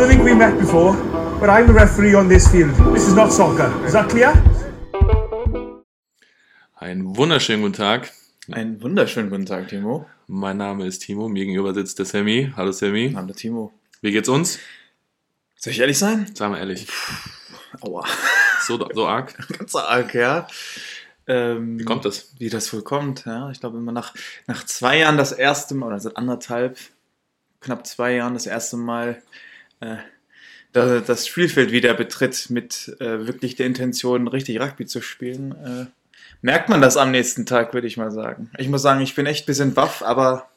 don't think we met before, but I'm the referee on this field. This is not soccer. Is that clear? Einen wunderschönen guten Tag. Einen wunderschönen guten Tag, Timo. Mein Name ist Timo, mir gegenüber sitzt der Sammy. Hallo Sammy. Hallo, Timo. Wie geht's uns? Soll ich ehrlich sein? Sagen wir ehrlich. Aua. So, so arg? Ganz arg, ja. Ähm, Wie kommt das? Wie das wohl kommt, ja. Ich glaube, immer nach, nach zwei Jahren das erste Mal, oder seit anderthalb, knapp zwei Jahren das erste Mal äh, da- das Spielfeld wieder betritt mit äh, wirklich der Intention, richtig Rugby zu spielen, äh, merkt man das am nächsten Tag, würde ich mal sagen. Ich muss sagen, ich bin echt ein bisschen baff, aber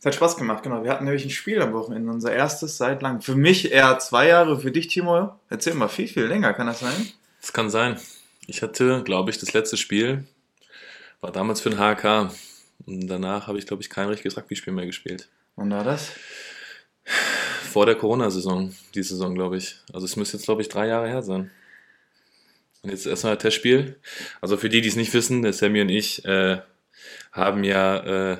es hat Spaß gemacht, genau. Wir hatten nämlich ein Spiel am Wochenende, unser erstes seit langem. Für mich eher zwei Jahre, für dich, Timo, erzähl mal, viel, viel länger, kann das sein? Das kann sein. Ich hatte, glaube ich, das letzte Spiel war damals für den HK. Und danach habe ich, glaube ich, kein richtiges Rugby-Spiel mehr gespielt. Wann war das? Vor der Corona-Saison, die Saison, glaube ich. Also es müsste jetzt, glaube ich, drei Jahre her sein. Und jetzt erstmal Testspiel. Also für die, die es nicht wissen, der Sammy und ich äh, haben ja äh,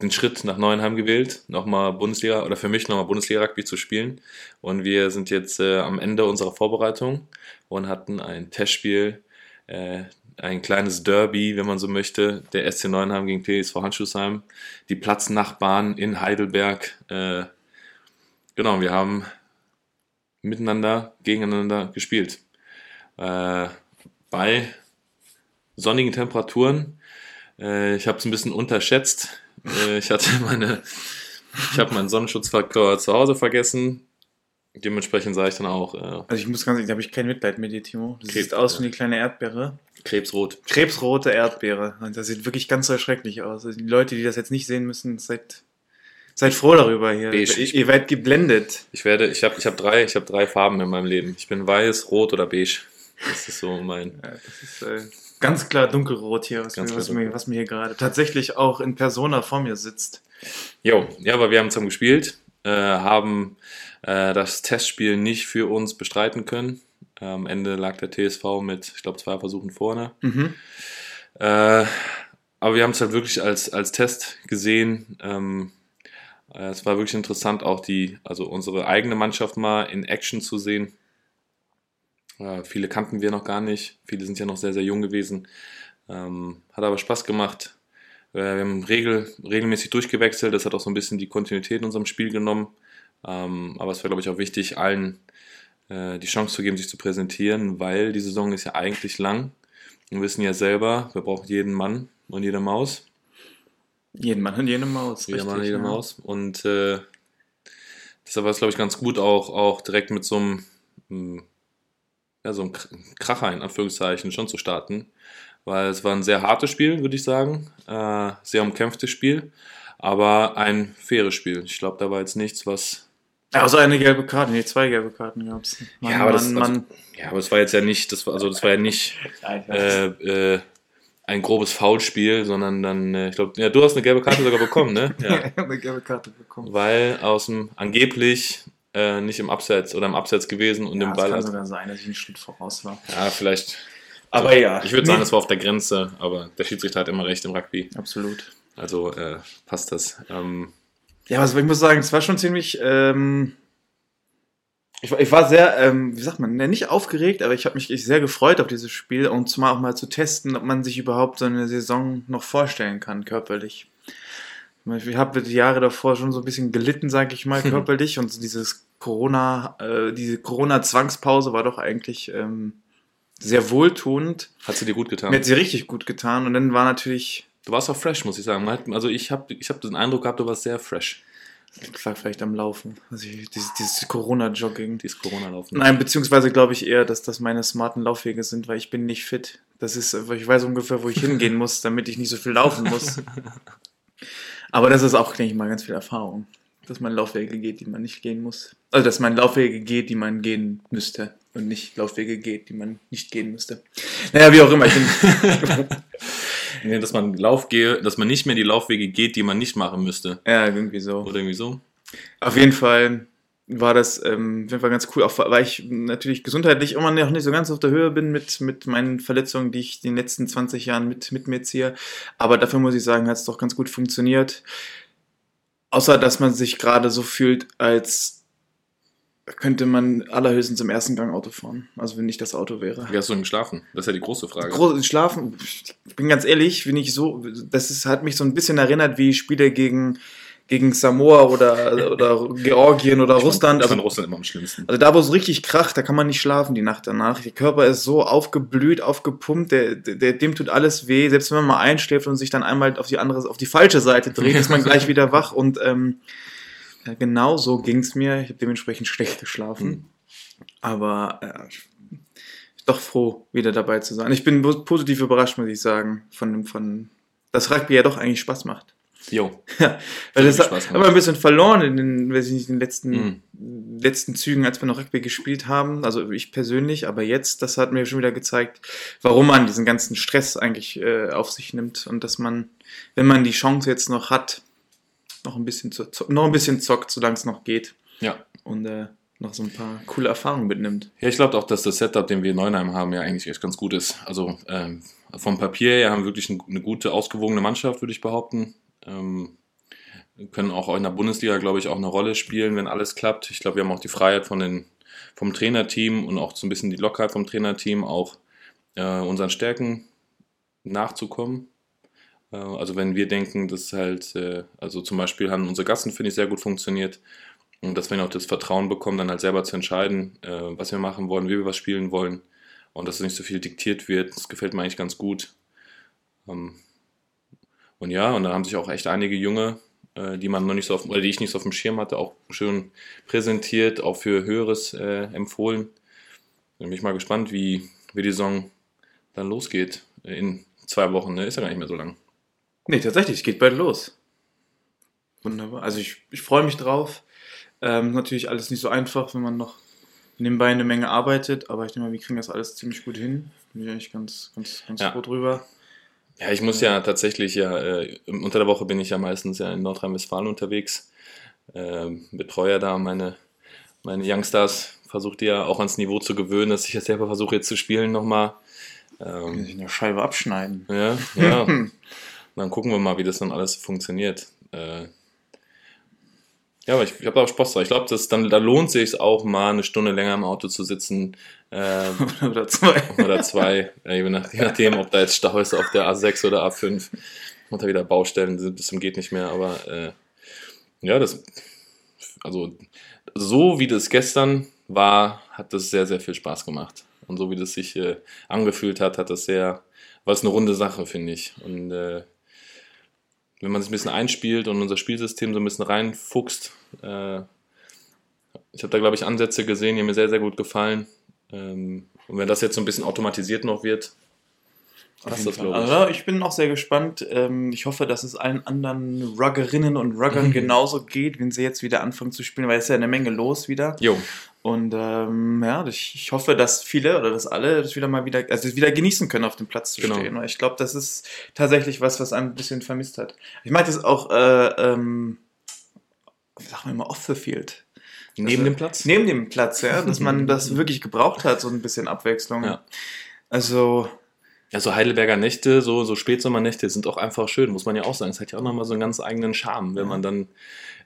den Schritt nach Neuenheim gewählt, nochmal Bundesliga oder für mich nochmal Bundesliga-Rugby zu spielen. Und wir sind jetzt äh, am Ende unserer Vorbereitung und hatten ein Testspiel, äh, ein kleines Derby, wenn man so möchte, der SC Neuenheim gegen TSV Handschuhsheim, die Platznachbarn in Heidelberg. Genau, wir haben miteinander, gegeneinander gespielt. Äh, bei sonnigen Temperaturen. Äh, ich habe es ein bisschen unterschätzt. Äh, ich hatte meine, ich habe meinen Sonnenschutzfaktor zu Hause vergessen. Dementsprechend sah ich dann auch äh, Also ich muss ganz ehrlich, da habe ich kein Mitleid mit dir, Timo. Das Krebs- sieht aus wie eine kleine Erdbeere. krebsrot. Krebsrote Erdbeere. Und das sieht wirklich ganz so schrecklich aus. Also die Leute, die das jetzt nicht sehen müssen, seid, seid froh darüber hier. Beige. Ihr, ihr werdet geblendet. Ich werde, ich habe, ich habe drei, ich habe drei Farben in meinem Leben. Ich bin weiß, rot oder beige. Das ist so mein. Ja, das ist äh, ganz klar dunkelrot hier, was, mir, was, klar mir, was mir hier gerade tatsächlich auch in Persona vor mir sitzt. Jo, ja, aber wir haben zusammen gespielt, äh, haben äh, das Testspiel nicht für uns bestreiten können. Am Ende lag der TSV mit, ich glaube, zwei Versuchen vorne. Mhm. Äh, aber wir haben es halt wirklich als, als Test gesehen. Ähm, äh, es war wirklich interessant, auch die, also unsere eigene Mannschaft mal in Action zu sehen. Äh, viele kannten wir noch gar nicht. Viele sind ja noch sehr, sehr jung gewesen. Ähm, hat aber Spaß gemacht. Äh, wir haben regel, regelmäßig durchgewechselt. Das hat auch so ein bisschen die Kontinuität in unserem Spiel genommen. Ähm, aber es war, glaube ich, auch wichtig, allen äh, die Chance zu geben, sich zu präsentieren, weil die Saison ist ja eigentlich lang. Wir wissen ja selber, wir brauchen jeden Mann und jede Maus. Jeden Mann und jede Maus. Jeder Mann und jede ja. Maus. Und äh, deshalb war es, glaube ich, ganz gut, auch, auch direkt mit so einem, mh, ja, so einem Kr- Kracher in Anführungszeichen schon zu starten. Weil es war ein sehr hartes Spiel, würde ich sagen. Äh, sehr umkämpftes Spiel. Aber ein faires Spiel. Ich glaube, da war jetzt nichts, was. Also eine gelbe Karte, nee, zwei gelbe Karten gab es. Ja, aber das- also- Ja, aber es war jetzt ja nicht, das war, also das war ja nicht äh, äh, ein grobes Foulspiel, sondern dann, äh, ich glaube, ja, du hast eine gelbe Karte sogar bekommen, ne? Ja. Ich habe eine gelbe Karte bekommen. weil aus dem angeblich äh, nicht im Abseits oder im Abseits gewesen und Ja, es Ball kann hat. sogar sein, dass ich einen Schritt voraus war. Ja, vielleicht. Aber ja. Ich würde sagen, es war auf der Grenze, aber der Schiedsrichter hat immer recht im Rugby. Absolut. Also äh, passt das. Ähm, Ja, also ich muss sagen, es war schon ziemlich. Ähm, ich, war- ich war sehr, ähm, wie sagt man, ne, nicht aufgeregt, aber ich habe mich sehr gefreut auf dieses Spiel und zumal auch mal zu testen, ob man sich überhaupt so eine Saison noch vorstellen kann, körperlich. Ich habe die Jahre davor schon so ein bisschen gelitten, sage ich mal, körperlich und dieses Corona, äh, diese Corona-Zwangspause war doch eigentlich ähm, sehr wohltuend. hat sie dir gut getan? Mir hat sie richtig gut getan und dann war natürlich, du warst auch fresh, muss ich sagen. Also ich habe ich hab den Eindruck gehabt, du warst sehr fresh. Das lag vielleicht am Laufen, also ich, dieses, dieses Corona-Jogging. Dieses Corona-Laufen. Nein, beziehungsweise glaube ich eher, dass das meine smarten Laufwege sind, weil ich bin nicht fit. Das ist, ich weiß ungefähr, wo ich hingehen muss, damit ich nicht so viel laufen muss. Aber das ist auch, denke ich mal, ganz viel Erfahrung. Dass man Laufwege geht, die man nicht gehen muss. Also, dass man Laufwege geht, die man gehen müsste. Und nicht Laufwege geht, die man nicht gehen müsste. Naja, wie auch immer. Ich bin, Nee, dass man Lauf gehe, dass man nicht mehr die Laufwege geht, die man nicht machen müsste. ja, irgendwie so. Oder irgendwie so. Auf jeden Fall war das ähm, auf jeden Fall ganz cool, auch weil ich natürlich gesundheitlich immer noch nicht so ganz auf der Höhe bin mit, mit meinen Verletzungen, die ich in den letzten 20 Jahren mit, mit mir ziehe. Aber dafür muss ich sagen, hat es doch ganz gut funktioniert. Außer, dass man sich gerade so fühlt, als könnte man allerhöchstens im ersten Gang Auto fahren. Also wenn nicht das Auto wäre. Wie hast du denn geschlafen? Das ist ja die große Frage. Groß, schlafen, ich bin ganz ehrlich, bin ich so, das ist, hat mich so ein bisschen erinnert wie Spiele gegen, gegen Samoa oder, oder Georgien oder Russland. Also Also, in Russland immer am schlimmsten. also da, wo es richtig kracht, da kann man nicht schlafen die Nacht danach. Der Körper ist so aufgeblüht, aufgepumpt, der, der, dem tut alles weh. Selbst wenn man mal einschläft und sich dann einmal auf die andere, auf die falsche Seite dreht, ist man gleich wieder wach. Und ähm, ja, genau so ging es mir. Ich habe dementsprechend schlecht geschlafen. Aber äh, doch froh, wieder dabei zu sein. Ich bin positiv überrascht, muss ich sagen, von dem, von dass Rugby ja doch eigentlich Spaß macht. Jo. Ja, weil das hat aber ein bisschen verloren in den, weiß ich nicht, in den letzten, Mhm. letzten Zügen, als wir noch Rugby gespielt haben. Also ich persönlich, aber jetzt, das hat mir schon wieder gezeigt, warum man diesen ganzen Stress eigentlich äh, auf sich nimmt und dass man, wenn man die Chance jetzt noch hat, noch ein bisschen, zu, noch ein bisschen zockt, solange es noch geht Ja. und äh, noch so ein paar coole Erfahrungen mitnimmt. Ja, ich glaube auch, dass das Setup, den wir in Neunheim haben, ja eigentlich echt ganz gut ist. Also ähm, vom Papier her haben wir wirklich ein, eine gute, ausgewogene Mannschaft, würde ich behaupten. Ähm, wir können auch in der Bundesliga, glaube ich, auch eine Rolle spielen, wenn alles klappt. Ich glaube, wir haben auch die Freiheit von den, vom Trainerteam und auch so ein bisschen die Lockerheit vom Trainerteam, auch äh, unseren Stärken nachzukommen. Äh, also wenn wir denken, dass halt, äh, also zum Beispiel haben unsere Gassen, finde ich, sehr gut funktioniert. Und dass wir auch das Vertrauen bekommen, dann halt selber zu entscheiden, äh, was wir machen wollen, wie wir was spielen wollen. Und dass nicht so viel diktiert wird. Das gefällt mir eigentlich ganz gut. Ähm, und ja, und da haben sich auch echt einige Junge, die man noch nicht so auf, oder die ich nicht so auf dem Schirm hatte, auch schön präsentiert, auch für Höheres empfohlen. Bin ich mal gespannt, wie, wie die Saison dann losgeht. In zwei Wochen, ne? Ist ja gar nicht mehr so lang. Nee, tatsächlich, es geht bald los. Wunderbar. Also ich, ich freue mich drauf. Ähm, natürlich alles nicht so einfach, wenn man noch nebenbei eine Menge arbeitet, aber ich denke mal, wir kriegen das alles ziemlich gut hin. Bin ich eigentlich ganz, ganz, ganz Ja. froh drüber. Ja, ich muss ja tatsächlich ja, äh, unter der Woche bin ich ja meistens ja in Nordrhein-Westfalen unterwegs, ähm, betreue da meine, meine Youngstars, versuche die ja auch ans Niveau zu gewöhnen, dass ich ja selber versuche jetzt zu spielen nochmal. Ähm, sich eine Scheibe abschneiden. ja, ja. dann gucken wir mal, wie das dann alles funktioniert. Äh, ja, aber ich, ich habe auch Spaß drauf. Ich glaube, das dann da lohnt sich auch mal eine Stunde länger im Auto zu sitzen. ähm, Oder zwei. oder zwei, äh, je, nach, je nachdem, ob da jetzt Stau ist auf der A6 oder A5 und da wieder Baustellen sind, bis zum geht nicht mehr, aber äh, ja, das, also so wie das gestern war, hat das sehr, sehr viel Spaß gemacht. Und so wie das sich äh, angefühlt hat, hat das sehr, war es eine runde Sache, finde ich. Und äh, wenn man sich ein bisschen einspielt und unser Spielsystem so ein bisschen reinfuchst, äh, ich habe da, glaube ich, Ansätze gesehen, die mir sehr, sehr gut gefallen. Ähm, und wenn das jetzt so ein bisschen automatisiert noch wird, das, glaube ich. Also, ich bin auch sehr gespannt. Ähm, Ich hoffe, dass es allen anderen Ruggerinnen und Ruggern Mhm. genauso geht, wenn sie jetzt wieder anfangen zu spielen, weil es ist ja eine Menge los wieder. Jo, Und ähm, ja, ich, hoffe, dass viele oder dass alle das wieder mal wieder, also das wieder genießen können, auf dem Platz zu Genau. stehen. Ich glaube, das ist tatsächlich was, was einem ein bisschen vermisst hat. Ich meinte es auch, äh, ähm, sagen wir mal, off the field. neben Also, dem Platz. Neben dem Platz, ja, dass man das wirklich gebraucht hat, so ein bisschen Abwechslung. Ja. Also, Ja, so Heidelberger Nächte, so, so Spätsommernächte sind auch einfach schön, muss man ja auch sagen. Es hat ja auch nochmal so einen ganz eigenen Charme, wenn man dann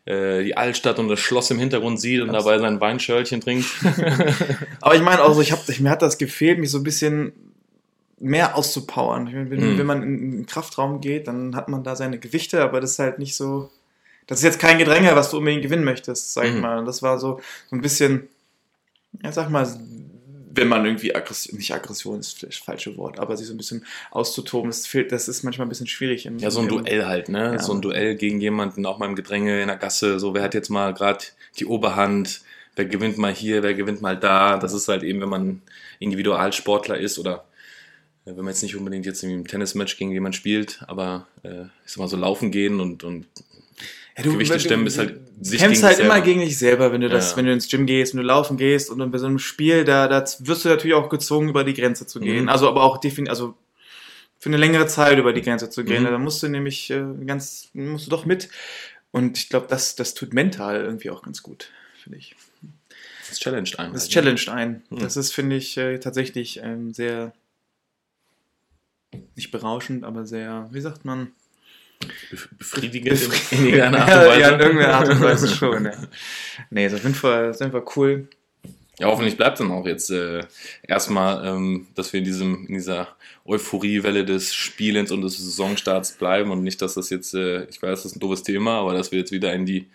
äh, die Altstadt und das Schloss im Hintergrund sieht und dabei sein Weinschörlchen trinkt. aber ich meine auch so, ich hab, ich, mir hat das gefehlt, mich so ein bisschen mehr auszupowern. Wenn, Mhm. wenn man in in den Kraftraum geht, dann hat man da seine Gewichte, aber das ist halt nicht so. Das ist jetzt kein Gedränge, was du unbedingt gewinnen möchtest, sag ich Mhm. mal. Das war so, so ein bisschen, ja, sag mal, wenn man irgendwie Aggression, nicht Aggression ist vielleicht das falsche Wort, aber sich so ein bisschen auszutoben, das, fehlt, das ist manchmal ein bisschen schwierig. Im, Ja, so ein im- Duell halt, ne? Ja. So ein Duell gegen jemanden, auch mal im Gedränge in der Gasse. So, wer hat jetzt mal gerade die Oberhand? Wer gewinnt mal hier? Wer gewinnt mal da? Das ist halt eben, wenn man Individualsportler ist oder äh, wenn man jetzt nicht unbedingt jetzt im Tennismatch gegen jemanden spielt, aber äh, ich sag mal so laufen gehen und, und Ja, Gewichte stemmen ist halt Du sich kämpfst halt sich immer selber. gegen dich selber, wenn du das, Ja. wenn du ins Gym gehst, wenn du laufen gehst und dann bei so einem Spiel, da, da wirst du natürlich auch gezwungen, über die Grenze zu gehen. Mhm. Also aber auch definitiv, also für eine längere Zeit über die Grenze zu gehen. Mhm. Da musst du nämlich äh, ganz, musst du doch mit. Und ich glaube, das, das tut mental irgendwie auch ganz gut, finde ich. das challenged einen. Das halt, ne? challenged ein. Mhm. Das ist, finde ich, äh, tatsächlich ähm, sehr, nicht berauschend, aber sehr, wie sagt man, bef- befriedigend in irgendeiner Art Ja, und Weise. ja, in irgendeiner Art und Weise schon, ja. Nee, ist auf jeden Fall, cool. Ja, hoffentlich bleibt dann auch jetzt äh, erstmal, ähm, dass wir in, diesem, in dieser Euphoriewelle des Spielens und des Saisonstarts bleiben und nicht, dass das jetzt, äh, ich weiß, das ist ein doofes Thema, aber dass wir jetzt wieder in die,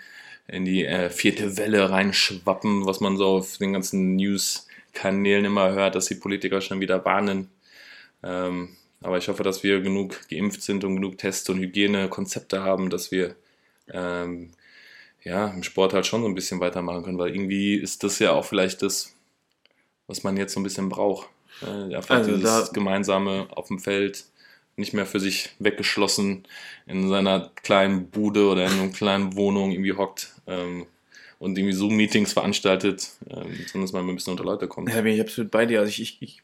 in die äh, vierte Welle reinschwappen, was man so auf den ganzen News-Kanälen immer hört, dass die Politiker schon wieder warnen. Ähm, aber ich hoffe, dass wir genug geimpft sind und genug Tests und Hygienekonzepte haben, dass wir ähm, ja, im Sport halt schon so ein bisschen weitermachen können, weil irgendwie ist das ja auch vielleicht das, was man jetzt so ein bisschen braucht. Äh, einfach Also dieses da- gemeinsame auf dem Feld, nicht mehr für sich weggeschlossen in seiner kleinen Bude oder in einer kleinen Wohnung irgendwie hockt ähm, und irgendwie Zoom-Meetings veranstaltet, ähm, sondern dass man ein bisschen unter Leute kommt. Ja, bin ich absolut bei dir. Also ich, ich, ich,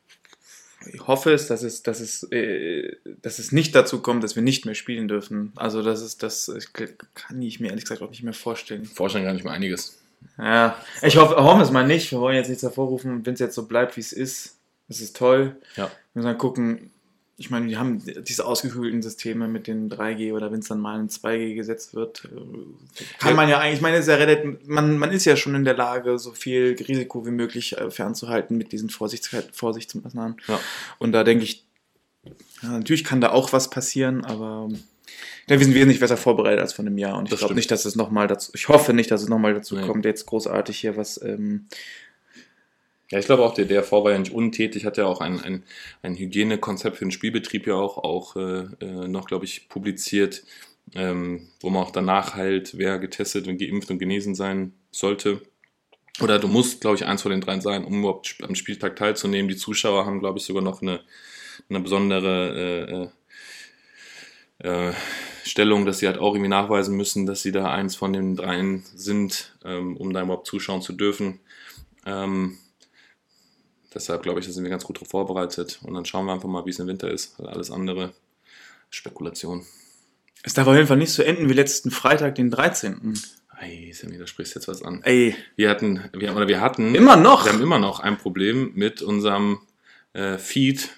ich hoffe es, dass es, dass es, äh, dass es nicht dazu kommt, dass wir nicht mehr spielen dürfen. Also das ist das, ich kann ich mir ehrlich gesagt auch nicht mehr vorstellen. Vorstellen gar nicht mal einiges. Ja, ich hoffe, hoffe es mal nicht. Wir wollen jetzt nichts hervorrufen. Wenn es jetzt so bleibt, wie es ist, ist es toll. Ja. Wir müssen dann gucken. Ich meine, wir haben diese ausgekühlten Systeme mit den 3G oder wenn es dann mal in 2G gesetzt wird, äh, kann man ja eigentlich, ich meine, es ist ja relativ, man, man ist ja schon in der Lage, so viel Risiko wie möglich äh, fernzuhalten mit diesen Vorsichts Vorsichtsmaßnahmen. Ja. Und da denke ich, ja, natürlich kann da auch was passieren, aber ja, wir sind wesentlich besser vorbereitet als vor einem Jahr. Und ich glaube nicht, dass es nochmal dazu, ich hoffe nicht, dass es nochmal dazu Nee. kommt, jetzt großartig hier was, ähm, Ja, ich glaube auch, der DRV war ja nicht untätig, hat ja auch ein, ein, ein Hygienekonzept für den Spielbetrieb ja auch, auch äh, äh, noch, glaube ich, publiziert, ähm, wo man auch danach halt, wer getestet und geimpft und genesen sein sollte. Oder du musst, glaube ich, eins von den dreien sein, um überhaupt am Spieltag teilzunehmen. Die Zuschauer haben, glaube ich, sogar noch eine, eine besondere äh, äh, äh, Stellung, dass sie halt auch irgendwie nachweisen müssen, dass sie da eins von den dreien sind, ähm, um da überhaupt zuschauen zu dürfen. Ähm, deshalb glaube ich, da sind wir ganz gut drauf vorbereitet. Und dann schauen wir einfach mal, wie es im Winter ist. Weil alles andere Spekulation. es darf auf jeden Fall nicht so enden wie letzten Freitag, den 13. Ei, Sammy, da sprichst du jetzt was an. Ey, Wir hatten, wir, oder wir hatten immer noch. Wir haben immer noch ein Problem mit unserem äh, Feed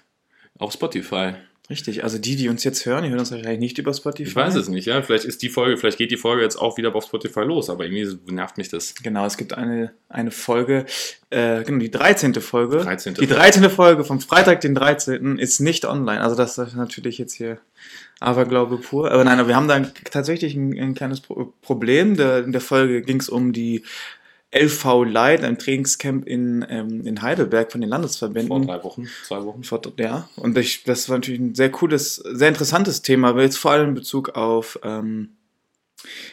auf Spotify. Richtig, also die, die uns jetzt hören, die hören uns wahrscheinlich nicht über Spotify. Ich weiß es nicht, ja. Vielleicht ist die Folge, vielleicht geht die Folge jetzt auch wieder auf Spotify los, aber irgendwie nervt mich das. Genau, es gibt eine, eine Folge, äh, genau, die 13. Folge. 13. Die 13. Folge vom Freitag, den 13. ist nicht online. Also das ist natürlich jetzt hier Aberglaube pur. Aber nein, aber wir haben da tatsächlich ein, ein kleines Pro Problem. Der, in der Folge ging es um die LV Light, ein Trainingscamp in, ähm, in Heidelberg von den Vor Landesverbänden. drei Wochen, zwei Wochen. Vor- Ja, und ich, das war natürlich ein sehr cooles, sehr interessantes Thema, aber jetzt vor allem in Bezug auf, ähm,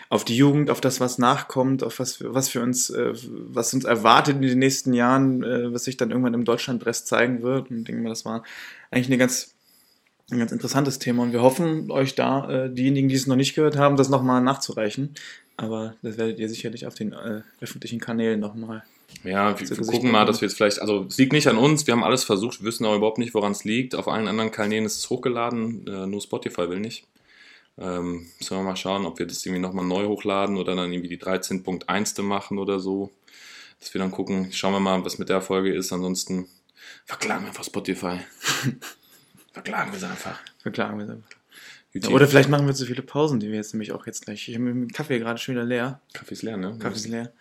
auf die Jugend, auf das, was nachkommt, auf was, was für uns, äh, was uns erwartet in den nächsten Jahren, äh, was sich dann irgendwann im Deutschlandrest zeigen wird. Und ich denke mal, das war eigentlich eine ganz, ein ganz interessantes Thema. Und wir hoffen, euch da, äh, diejenigen, die es noch nicht gehört haben, das nochmal nachzureichen. Aber das werdet ihr sicherlich auf den äh, öffentlichen Kanälen nochmal. Ja, wir, wir gucken mal, dass wir jetzt vielleicht, also es liegt nicht an uns, wir haben alles versucht, wir wissen aber überhaupt nicht, woran es liegt. Auf allen anderen Kanälen ist es hochgeladen, äh, nur Spotify will nicht. Ähm, müssen wir mal schauen, ob wir das irgendwie nochmal neu hochladen oder dann irgendwie die 13.1. machen oder so. Dass wir dann gucken, schauen wir mal, was mit der Folge ist. Ansonsten verklagen wir einfach Spotify. verklagen wir es einfach. Verklagen wir es einfach. YouTube. Oder vielleicht machen wir zu viele Pausen, die wir jetzt nämlich auch jetzt gleich. Ich habe den Kaffee gerade schon wieder leer. Kaffee ist leer, ne? Kaffee ist leer.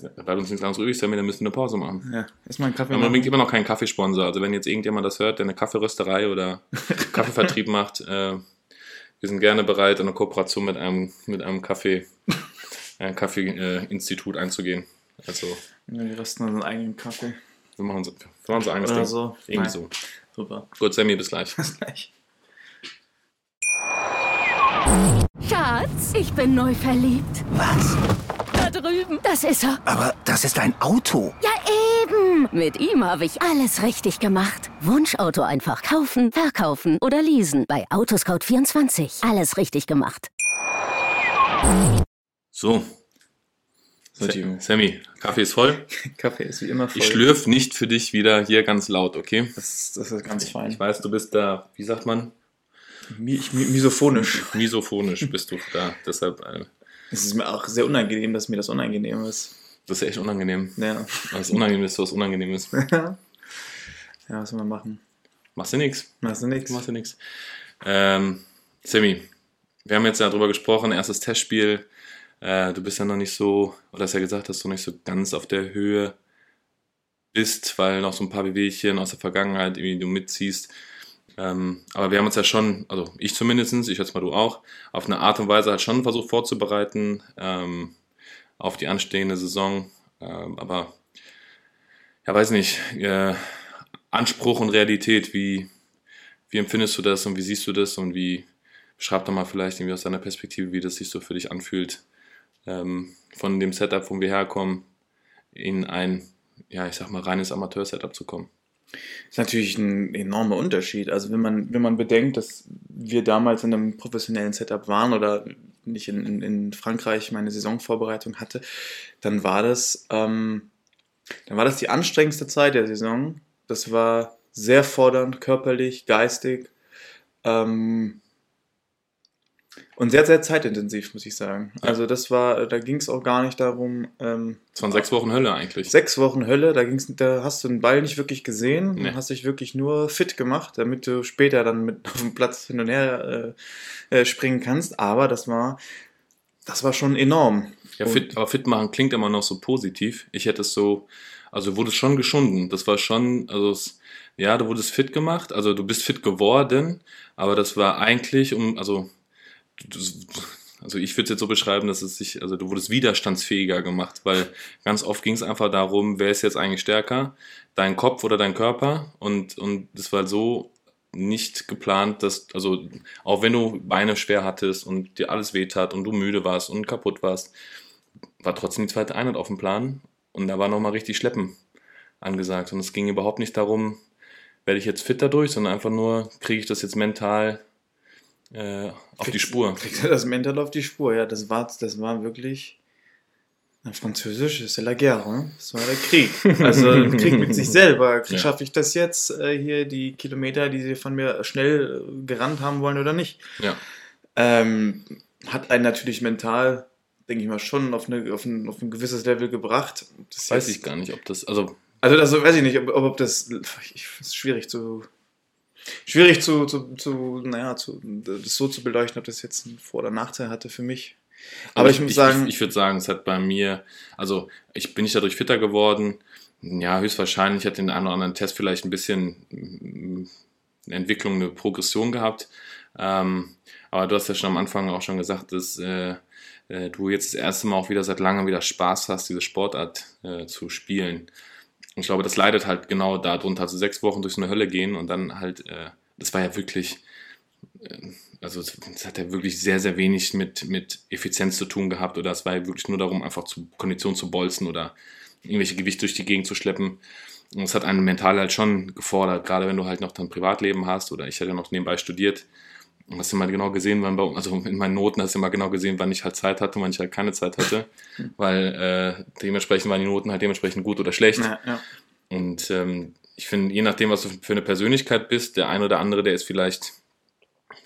Da bleibt uns nichts anderes übrig, Sammy, dann müssen wir eine Pause machen. Ja, erstmal einen Kaffee Aber man bringt immer noch keinen Kaffeesponsor. Also wenn jetzt irgendjemand das hört, der eine Kaffeerösterei oder Kaffeevertrieb macht, äh, wir sind gerne bereit, eine Kooperation mit einem, mit einem Kaffee, ein Kaffee-Institut einzugehen. Also Ja, wir rösten unseren eigenen Kaffee. wir machen so, wir machen so eigenes Oder Ding. so. Irgendwie Nein. so. Super. Gut, Sammy, bis gleich. Bis gleich. Schatz, ich bin neu verliebt. Was? Da drüben. Das ist er. Aber das ist ein Auto. Ja, eben. Mit ihm habe ich alles richtig gemacht. Wunschauto einfach kaufen, verkaufen oder leasen. Bei Autoscout24. Alles richtig gemacht. So. Sammy, Kaffee ist voll. Kaffee ist wie immer voll. Ich schlürf nicht für dich wieder hier ganz laut, okay? Das, das ist ganz fein. Ich weiß, du bist da, wie sagt man? Mi misophonisch. Misophonisch bist du da. Deshalb, äh, Es ist mir auch sehr unangenehm, dass mir das unangenehm ist. das ist echt unangenehm. Ja. Was unangenehm ist, was unangenehm ist. ja, was soll man machen? Machst du nix. Machst du nichts? Machst du nix. Ähm, Sammy, wir haben jetzt ja drüber gesprochen, erstes Testspiel. Äh, du bist ja noch nicht so, oder hast ja gesagt, dass du nicht so ganz auf der Höhe bist, weil noch so ein paar Bewegchen aus der Vergangenheit irgendwie du mitziehst. Ähm, aber wir haben uns ja schon, also ich zumindest, ich schätze mal du auch, auf eine Art und Weise halt schon versucht vorzubereiten ähm, auf die anstehende Saison. Ähm, aber ja, weiß nicht, äh, Anspruch und Realität, wie, wie empfindest du das und wie siehst du das und wie, beschreib doch mal vielleicht irgendwie aus deiner Perspektive, wie das sich so für dich anfühlt, ähm, von dem Setup, wo wir herkommen, in ein, ja, ich sag mal, reines Amateur-Setup zu kommen. Das ist natürlich ein enormer Unterschied. Also wenn man, wenn man bedenkt, dass wir damals in einem professionellen Setup waren oder nicht in, in, in Frankreich meine Saisonvorbereitung hatte, dann war das, ähm, dann war das die anstrengendste Zeit der Saison. Das war sehr fordernd, körperlich, geistig. Ähm, und sehr, sehr zeitintensiv, muss ich sagen. Ja. Also das war, da ging es auch gar nicht darum. Ähm, Es waren sechs Wochen Hölle eigentlich. Sechs Wochen Hölle, da, ging's, da hast du den Ball nicht wirklich gesehen, Nee. du hast dich wirklich nur fit gemacht, damit du später dann mit auf dem Platz hin und her äh, äh, springen kannst. Aber das war, das war schon enorm. Ja, fit, aber fit machen klingt immer noch so positiv. Ich hätte es so, also du wurdest schon geschunden. Das war schon, also es, ja, du wurdest fit gemacht, also du bist fit geworden, aber das war eigentlich um, also, also ich würde es jetzt so beschreiben, dass es sich, also du wurdest widerstandsfähiger gemacht, weil ganz oft ging es einfach darum, wer ist jetzt eigentlich stärker, dein Kopf oder dein Körper und, und das war so nicht geplant, dass, also auch wenn du Beine schwer hattest und dir alles wehtat und du müde warst und kaputt warst, war trotzdem die zweite Einheit auf dem Plan und da war nochmal richtig Schleppen angesagt. Und es ging überhaupt nicht darum, werde ich jetzt fit dadurch, sondern einfach nur, kriege ich das jetzt mental äh, auf die Spur. Kriegt er das mental auf die Spur, ja, das war, das war wirklich. Na, Französisch ist la guerre, das war der Krieg. Also ein Krieg mit sich selber. Ja. Schaffe ich das jetzt, äh, hier die Kilometer, die sie von mir schnell äh, gerannt haben wollen oder nicht? Ja, Ähm, hat einen natürlich mental, denke ich mal, schon auf, eine, auf, ein, auf ein gewisses Level gebracht. Das weiß jetzt- ich gar nicht, ob das, also Also, also weiß ich nicht, ob, ob das. Ich, ist schwierig zu. Schwierig zu, zu, zu, naja, zu, das so zu beleuchten, ob das jetzt einen Vor- oder Nachteil hatte für mich. Aber ich, muss sagen, ich, ich würde sagen, es hat bei mir, also ich bin nicht dadurch fitter geworden. Ja, höchstwahrscheinlich hat den einen oder anderen Test vielleicht ein bisschen mm, eine Entwicklung, eine Progression gehabt. Ähm, aber du hast ja schon am Anfang auch schon gesagt, dass äh, äh, du jetzt das erste Mal auch wieder seit langem wieder Spaß hast, diese Sportart äh, zu spielen. Und ich glaube, das leidet halt genau darunter. Also sechs Wochen durch so eine Hölle gehen und dann halt, äh, das war ja wirklich, äh, also es hat ja wirklich sehr, sehr wenig mit, mit Effizienz zu tun gehabt oder es war ja wirklich nur darum, einfach zu Kondition zu bolzen oder irgendwelche Gewichte durch die Gegend zu schleppen. Und es hat einen mental halt schon gefordert, gerade wenn du halt noch dein Privatleben hast oder ich hatte noch nebenbei studiert. Und hast mal genau gesehen, wann bei, also in meinen Noten hast du mal genau gesehen, wann ich halt Zeit hatte und wann ich halt keine Zeit hatte. weil äh, dementsprechend waren die Noten halt dementsprechend gut oder schlecht. ja, ja. Und ähm, ich finde, je nachdem, was du für eine Persönlichkeit bist, der ein oder andere, der ist vielleicht,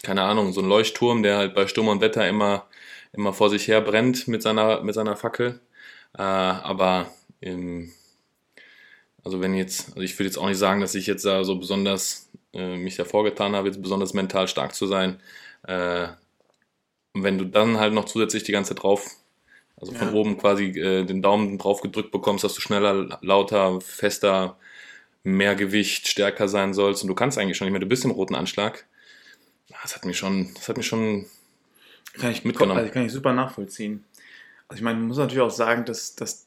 keine Ahnung, so ein Leuchtturm, der halt bei Sturm und Wetter immer, immer vor sich her brennt mit seiner, mit seiner Fackel. Äh, aber ähm, also wenn jetzt, also ich würde jetzt auch nicht sagen, dass ich jetzt da so besonders äh, mich davor getan habe, jetzt besonders mental stark zu sein. Äh, und wenn du dann halt noch zusätzlich die ganze Zeit drauf, also von Ja. oben quasi äh, den Daumen drauf gedrückt bekommst, dass du schneller, lauter, fester, mehr Gewicht, stärker sein sollst und du kannst eigentlich schon nicht mehr, du bist im roten Anschlag. Das hat mich schon, das hat mich schon Kann ich, mitgenommen. Also kann ich super nachvollziehen. Also ich meine, man muss natürlich auch sagen, dass, dass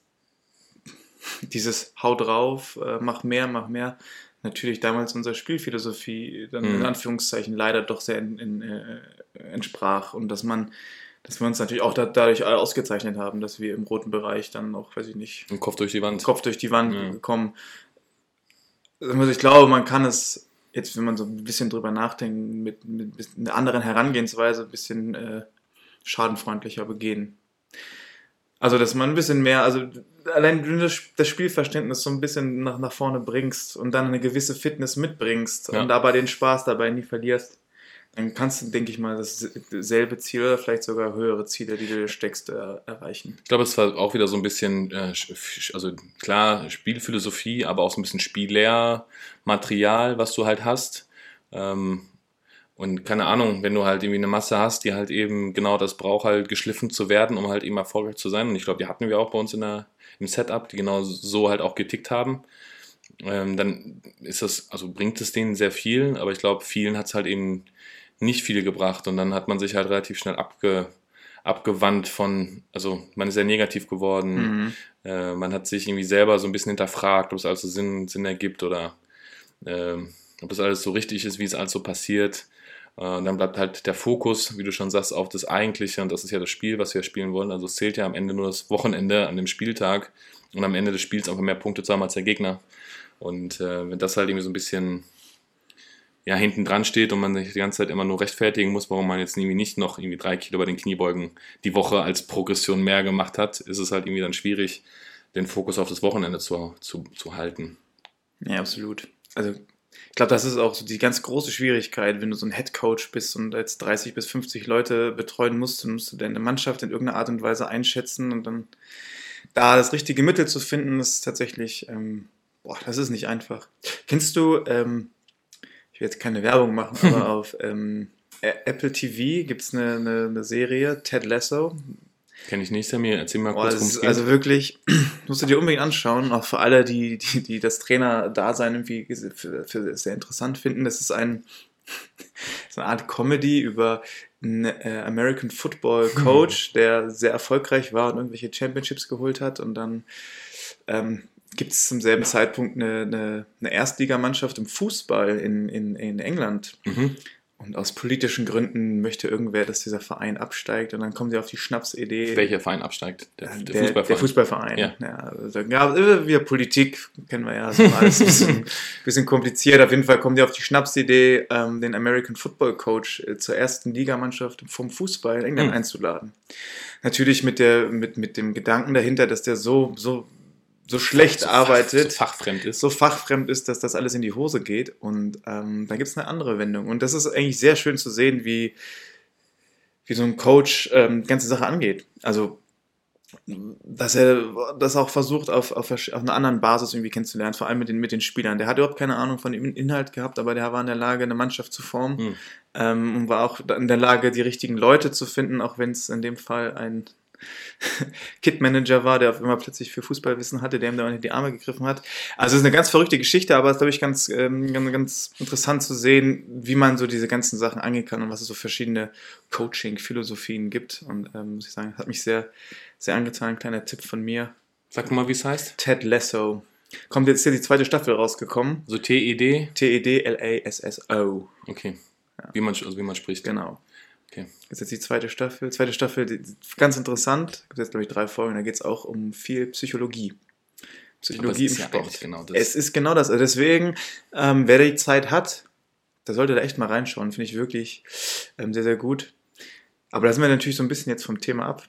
dieses Hau drauf, äh, mach mehr, mach mehr, natürlich damals unserer Spielphilosophie dann in Mhm. Anführungszeichen leider doch sehr in, in, äh, entsprach und dass man, dass wir uns natürlich auch da, dadurch ausgezeichnet haben, dass wir im roten Bereich dann auch, weiß ich nicht, im Kopf durch die Wand. Kopf durch die Wand Ja. kommen. Also ich glaube, man kann es jetzt, wenn man so ein bisschen drüber nachdenkt, mit, mit einer anderen Herangehensweise ein bisschen äh, schadenfreundlicher begehen. Also, dass man ein bisschen mehr, also allein wenn du das, Spielverständnis so ein bisschen nach, nach vorne bringst und dann eine gewisse Fitness mitbringst Ja. und dabei den Spaß dabei nie verlierst, dann kannst du, denke ich mal, dasselbe Ziel oder vielleicht sogar höhere Ziele, die du dir steckst, äh, erreichen. Ich glaube, es war auch wieder so ein bisschen, äh, also klar, Spielphilosophie, aber auch so ein bisschen Spiellehrmaterial, was du halt hast. Ähm, Und keine Ahnung, wenn du halt irgendwie eine Masse hast, die halt eben genau das braucht, halt geschliffen zu werden, um halt eben erfolgreich zu sein. Und ich glaube, die hatten wir auch bei uns in der, im Setup, die genau so halt auch getickt haben. Ähm, dann ist das, also bringt es denen sehr viel, aber ich glaube, vielen hat es halt eben nicht viel gebracht. Und dann hat man sich halt relativ schnell abge, abgewandt von, also man ist sehr negativ geworden. Mhm. Äh, man hat sich irgendwie selber so ein bisschen hinterfragt, ob es alles so Sinn, Sinn ergibt oder äh, ob das alles so richtig ist, wie es alles so passiert. Äh, und dann bleibt halt der Fokus, wie du schon sagst, auf das Eigentliche und das ist ja das Spiel, was wir spielen wollen. Also es zählt ja am Ende nur das Wochenende an dem Spieltag und am Ende des Spiels einfach mehr Punkte zu haben als der Gegner. Und äh, wenn das halt irgendwie so ein bisschen ja, hinten dran steht und man sich die ganze Zeit immer nur rechtfertigen muss, warum man jetzt irgendwie nicht noch irgendwie drei Kilo bei den Kniebeugen die Woche als Progression mehr gemacht hat, ist es halt irgendwie dann schwierig, den Fokus auf das Wochenende zu, zu, zu halten. Ja, absolut. Also ich glaube, das ist auch so die ganz große Schwierigkeit, wenn du so ein Head Coach bist und jetzt 30 bis 50 Leute betreuen musst, dann musst du deine Mannschaft in irgendeiner Art und Weise einschätzen und dann da das richtige Mittel zu finden, ist tatsächlich, ähm, boah, das ist nicht einfach. Kennst du, ähm, ich will jetzt keine Werbung machen, aber auf ähm, Apple TV gibt es eine, eine, eine Serie, Ted Lasso. Kenne ich nicht, Samir. Erzähl mal Boah, kurz, das worum ist es geht. also wirklich, musst du dir unbedingt anschauen, auch für alle, die, die, die das Trainer-Dasein irgendwie für, für sehr interessant finden. Das ist ein, so eine Art Comedy über einen äh, American Football Coach, der sehr erfolgreich war und irgendwelche Championships geholt hat und dann ähm, gibt es zum selben Zeitpunkt eine, eine, eine Erstligamannschaft im Fußball in, in, in England. Mhm. Und aus politischen Gründen möchte irgendwer, dass dieser Verein absteigt. Und dann kommen sie auf die Schnapsidee. Welcher Verein absteigt? Der, der, Der, Fußballverein. der Fußballverein. Ja. Ja, also, ja wir Politik kennen wir ja, ist immer alles ein bisschen, bisschen kompliziert. Auf jeden Fall kommen die auf die Schnapsidee, ähm, den American Football Coach äh, zur ersten Ligamannschaft vom Fußball in England Hm. einzuladen. Natürlich mit, der, mit, mit dem Gedanken dahinter, dass der so, so, so schlecht so arbeitet Fach, so fachfremd ist. so fachfremd ist, dass das alles in die Hose geht. Und ähm, da gibt es eine andere Wendung. Und das ist eigentlich sehr schön zu sehen, wie, wie so ein Coach ähm, die ganze Sache angeht. Also, dass er das auch versucht, auf, auf, auf einer anderen Basis irgendwie kennenzulernen, vor allem mit den, mit den Spielern. Der hat überhaupt keine Ahnung von dem Inhalt gehabt, aber der war in der Lage, eine Mannschaft zu formen Hm. ähm, und war auch in der Lage, die richtigen Leute zu finden, auch wenn es in dem Fall ein Kid-Manager war, der auf einmal plötzlich für Fußballwissen hatte, der ihm da unter die Arme gegriffen hat. Also es ist eine ganz verrückte Geschichte, aber es ist, glaube ich, ganz, ähm, ganz, ganz interessant zu sehen, wie man so diese ganzen Sachen angehen kann und was es so verschiedene Coaching-Philosophien gibt. Und ähm, muss ich sagen, hat mich sehr, sehr angetan. Kleiner Tipp von mir. Sag mal, wie es heißt. Ted Lasso. Kommt jetzt hier die zweite Staffel rausgekommen. So T-E-D. T-E-D-L-A-S-S-O. Okay. Wie, man, also wie man spricht. Genau. Okay. Das ist jetzt die zweite Staffel. Zweite Staffel, die, ganz interessant. Gibt jetzt, glaube ich, drei Folgen. Da geht es auch um viel Psychologie. Psychologie im ist ja Sport. genau das. Es ist genau das. Also deswegen, ähm, wer die Zeit hat, der sollte da echt mal reinschauen. Finde ich wirklich ähm, sehr, sehr gut. Aber da sind wir natürlich so ein bisschen jetzt vom Thema ab.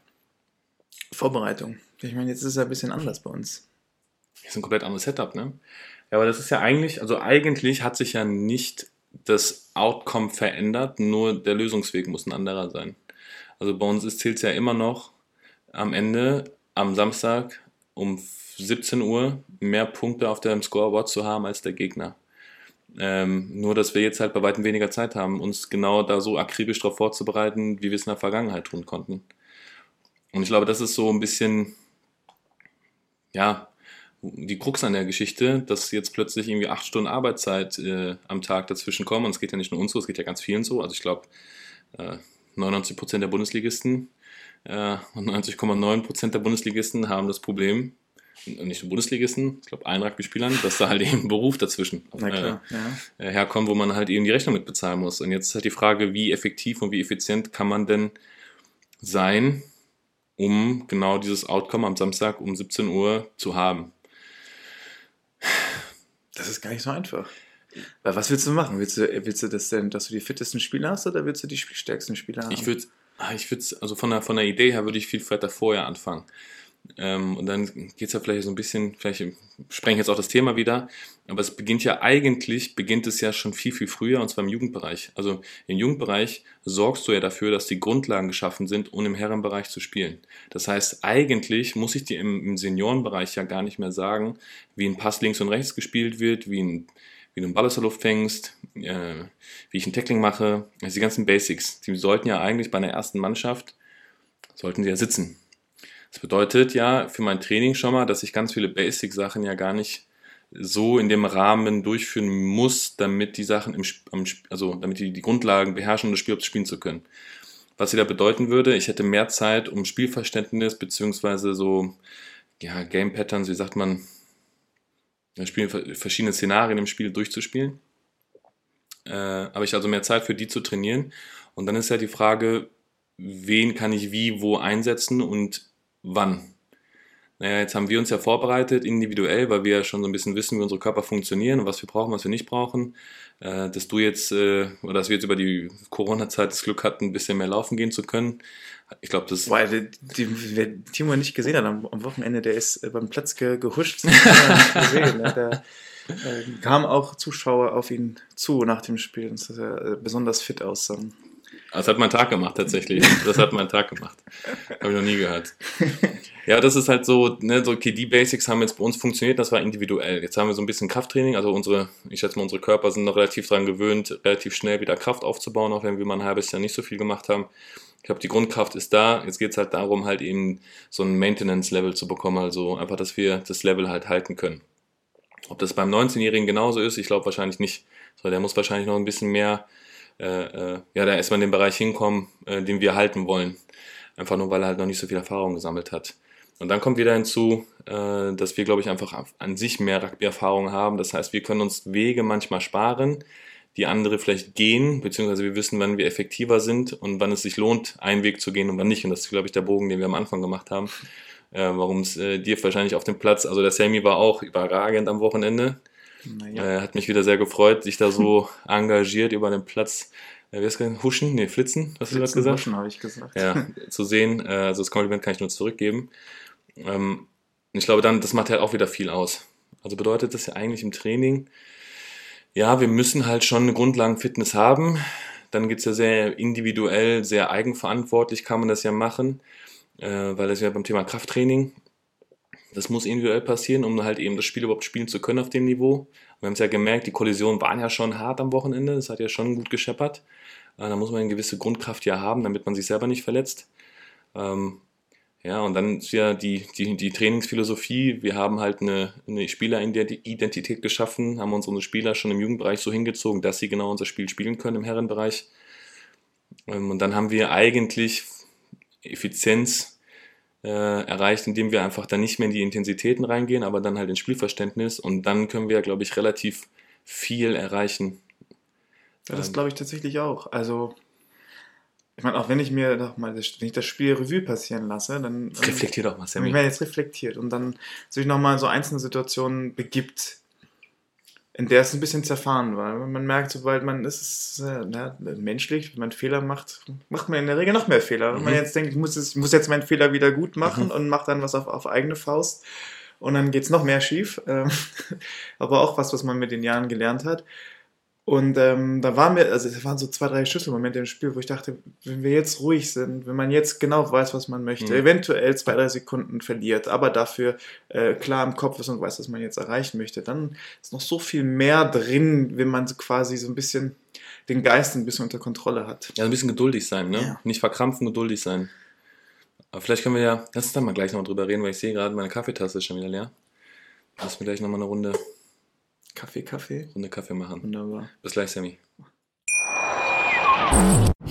Vorbereitung. Ich meine, jetzt ist es ja ein bisschen anders bei uns. Das ist ein komplett anderes Setup, ne? Ja, aber das ist ja eigentlich, also eigentlich hat sich ja nicht das Outcome verändert, nur der Lösungsweg muss ein anderer sein. Also bei uns zählt es ja immer noch am Ende, am Samstag um 17 Uhr mehr Punkte auf dem Scoreboard zu haben als der Gegner. Ähm, nur, dass wir jetzt halt bei weitem weniger Zeit haben, uns genau da so akribisch darauf vorzubereiten, wie wir es in der Vergangenheit tun konnten. Und ich glaube, das ist so ein bisschen, ja, die Krux an der Geschichte, dass jetzt plötzlich irgendwie acht Stunden Arbeitszeit äh, am Tag dazwischen kommen. Und es geht ja nicht nur uns so, es geht ja ganz vielen so. Also ich glaube, äh, 99 Prozent der Bundesligisten äh, und 90,9 Prozent der Bundesligisten haben das Problem, nicht nur Bundesligisten, ich glaube allen Rugby-Spielern, dass da halt eben Beruf dazwischen klar, ja. äh, herkommt, wo man halt eben die Rechnung mit bezahlen muss. Und jetzt ist halt die Frage, wie effektiv und wie effizient kann man denn sein, um genau dieses Outcome am Samstag um 17 Uhr zu haben. Das ist gar nicht so einfach. Weil was willst du machen? Willst du, willst du das denn, dass du die fittesten Spieler hast oder willst du die spielstärksten Spieler haben? Ich würde, ich würde, also von der, von der Idee her würde ich viel weiter vorher anfangen. Ähm, und dann geht es ja vielleicht so ein bisschen, vielleicht spreng ich jetzt auch das Thema wieder, aber es beginnt ja eigentlich, beginnt es ja schon viel, viel früher und zwar im Jugendbereich. Also im Jugendbereich sorgst du ja dafür, dass die Grundlagen geschaffen sind, um im Herrenbereich zu spielen. Das heißt, eigentlich muss ich dir im, im Seniorenbereich ja gar nicht mehr sagen, wie ein Pass links und rechts gespielt wird, wie ein wie du einen Ball aus der Luft fängst, äh, wie ich ein Tackling mache, also die ganzen Basics. Die sollten ja eigentlich bei einer ersten Mannschaft, sollten sie ja sitzen. Das bedeutet ja für mein Training schon mal, dass ich ganz viele Basic-Sachen ja gar nicht so in dem Rahmen durchführen muss, damit die Sachen im, also damit die die Grundlagen beherrschen, um das Spiel spielen zu können. Was wieder bedeuten würde, ich hätte mehr Zeit, um Spielverständnis beziehungsweise so ja, Game Patterns, wie sagt man, Spiel, verschiedene Szenarien im Spiel durchzuspielen. Äh, habe ich also mehr Zeit für die zu trainieren. Und dann ist ja die Frage, wen kann ich wie wo einsetzen und wann. Naja, jetzt haben wir uns ja vorbereitet, individuell, weil wir ja schon so ein bisschen wissen, wie unsere Körper funktionieren und was wir brauchen, was wir nicht brauchen. Äh, dass du jetzt, äh, oder dass wir jetzt über die Corona-Zeit das Glück hatten, ein bisschen mehr laufen gehen zu können. Ich glaube, das. Weil die, die, wer Timo nicht gesehen hat am, am Wochenende, der ist äh, beim Platz ge, gehuscht. Gesehen, ne? Da äh, kamen auch Zuschauer auf ihn zu nach dem Spiel, dass er äh, besonders fit aussah. Das hat mein Tag gemacht, tatsächlich. Das hat mein Tag gemacht. Habe ich noch nie gehört. Ja, das ist halt so, ne, so okay, die Basics haben jetzt bei uns funktioniert, das war individuell. Jetzt haben wir so ein bisschen Krafttraining, also unsere, ich schätze mal, unsere Körper sind noch relativ daran gewöhnt, relativ schnell wieder Kraft aufzubauen, auch wenn wir mal ein halbes Jahr nicht so viel gemacht haben. Ich glaube, die Grundkraft ist da. Jetzt geht es halt darum, halt eben so ein Maintenance-Level zu bekommen, also einfach, dass wir das Level halt halten können. Ob das beim 19-Jährigen genauso ist, ich glaube wahrscheinlich nicht. So, der muss wahrscheinlich noch ein bisschen mehr äh, äh, ja, da erstmal in den Bereich hinkommen, äh, den wir halten wollen. Einfach nur, weil er halt noch nicht so viel Erfahrung gesammelt hat. Und dann kommt wieder hinzu, äh, dass wir, glaube ich, einfach an sich mehr Rugby-Erfahrung haben. Das heißt, wir können uns Wege manchmal sparen, die andere vielleicht gehen, beziehungsweise wir wissen, wann wir effektiver sind und wann es sich lohnt, einen Weg zu gehen und wann nicht. Und das ist, glaube ich, der Bogen, den wir am Anfang gemacht haben. Äh, Warum es äh, dir wahrscheinlich auf dem Platz, also der Sammy war auch überragend am Wochenende. Naja. Äh, hat mich wieder sehr gefreut, sich da so engagiert über den Platz. Äh, wie hast du gesagt? Huschen? Nee, Flitzen? Hast du gerade gesagt? Huschen, habe ich gesagt. Ja, zu sehen. Äh, also das Kompliment kann ich nur zurückgeben. Ähm, ich glaube dann, das macht halt auch wieder viel aus. Also bedeutet das ja eigentlich im Training, ja, wir müssen halt schon eine Grundlagenfitness haben. Dann geht es ja sehr individuell, sehr eigenverantwortlich kann man das ja machen, äh, weil das ja beim Thema Krafttraining das muss individuell passieren, um halt eben das Spiel überhaupt spielen zu können auf dem Niveau. Wir haben es ja gemerkt, die Kollisionen waren ja schon hart am Wochenende, das hat ja schon gut gescheppert. Äh, da muss man eine gewisse Grundkraft ja haben, damit man sich selber nicht verletzt. Ähm, ja, und dann ist ja die, die, die Trainingsphilosophie. Wir haben halt eine, eine Spieleridentität geschaffen, haben unsere Spieler schon im Jugendbereich so hingezogen, dass sie genau unser Spiel spielen können im Herrenbereich. Ähm, und dann haben wir eigentlich Effizienz äh, erreicht, indem wir einfach dann nicht mehr in die Intensitäten reingehen, aber dann halt ins Spielverständnis und dann können wir, glaube ich, relativ viel erreichen. Ja, das ähm, glaube ich tatsächlich auch. Also, ich meine, auch wenn ich mir doch mal das, wenn ich das Spiel Revue passieren lasse, dann. Reflektiert auch mal, Sammy. Ich meine, jetzt reflektiert und dann sich nochmal in so einzelne Situationen begibt, in der es ein bisschen zerfahren war. Man merkt, sobald man ist, äh, ja, menschlich, wenn man Fehler macht, macht man in der Regel noch mehr Fehler. Wenn man mhm. jetzt denkt, ich muss, ich muss jetzt meinen Fehler wieder gut machen mhm. und macht dann was auf, auf eigene Faust und dann geht es noch mehr schief. Ähm, aber auch was, was man mit den Jahren gelernt hat. Und ähm, da waren wir, also es waren so zwei, drei Schlüsselmomente im Spiel, wo ich dachte, wenn wir jetzt ruhig sind, wenn man jetzt genau weiß, was man möchte, mhm. eventuell zwei, drei Sekunden verliert, aber dafür äh, klar im Kopf ist und weiß, was man jetzt erreichen möchte, dann ist noch so viel mehr drin, wenn man so quasi so ein bisschen den Geist ein bisschen unter Kontrolle hat. Ja, ein bisschen geduldig sein, ne? Ja. Nicht verkrampfen, geduldig sein. Aber vielleicht können wir ja, lass uns dann mal gleich noch drüber reden, weil ich sehe gerade, meine Kaffeetasse ist schon wieder leer. Lass mir gleich nochmal eine Runde Kaffee, Kaffee. Runde Kaffee machen. Wunderbar. Bis gleich, Sammy.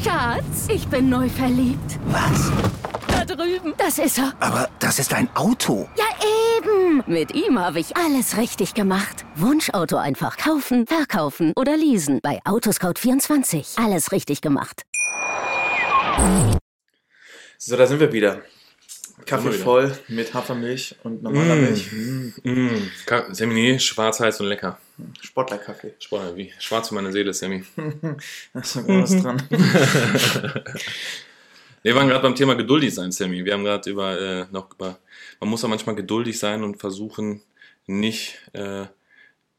Schatz, ich bin neu verliebt. Was? Da drüben. Das ist er. Aber das ist ein Auto. Ja, eben. Mit ihm habe ich alles richtig gemacht. Wunschauto einfach kaufen, verkaufen oder leasen. Bei Autoscout24. Alles richtig gemacht. So, da sind wir wieder. Kaffee voll mit Hafermilch und normaler mm. Milch. Mm. Mm. Semini, schwarz, heiß und lecker. Sportlerkaffee. Sportler, wie? Schwarz für meine Seele, Sammy. da ist was dran. Wir waren gerade beim Thema geduldig sein, Sammy. Wir haben gerade über, äh, noch über, man muss ja manchmal geduldig sein und versuchen, nicht äh,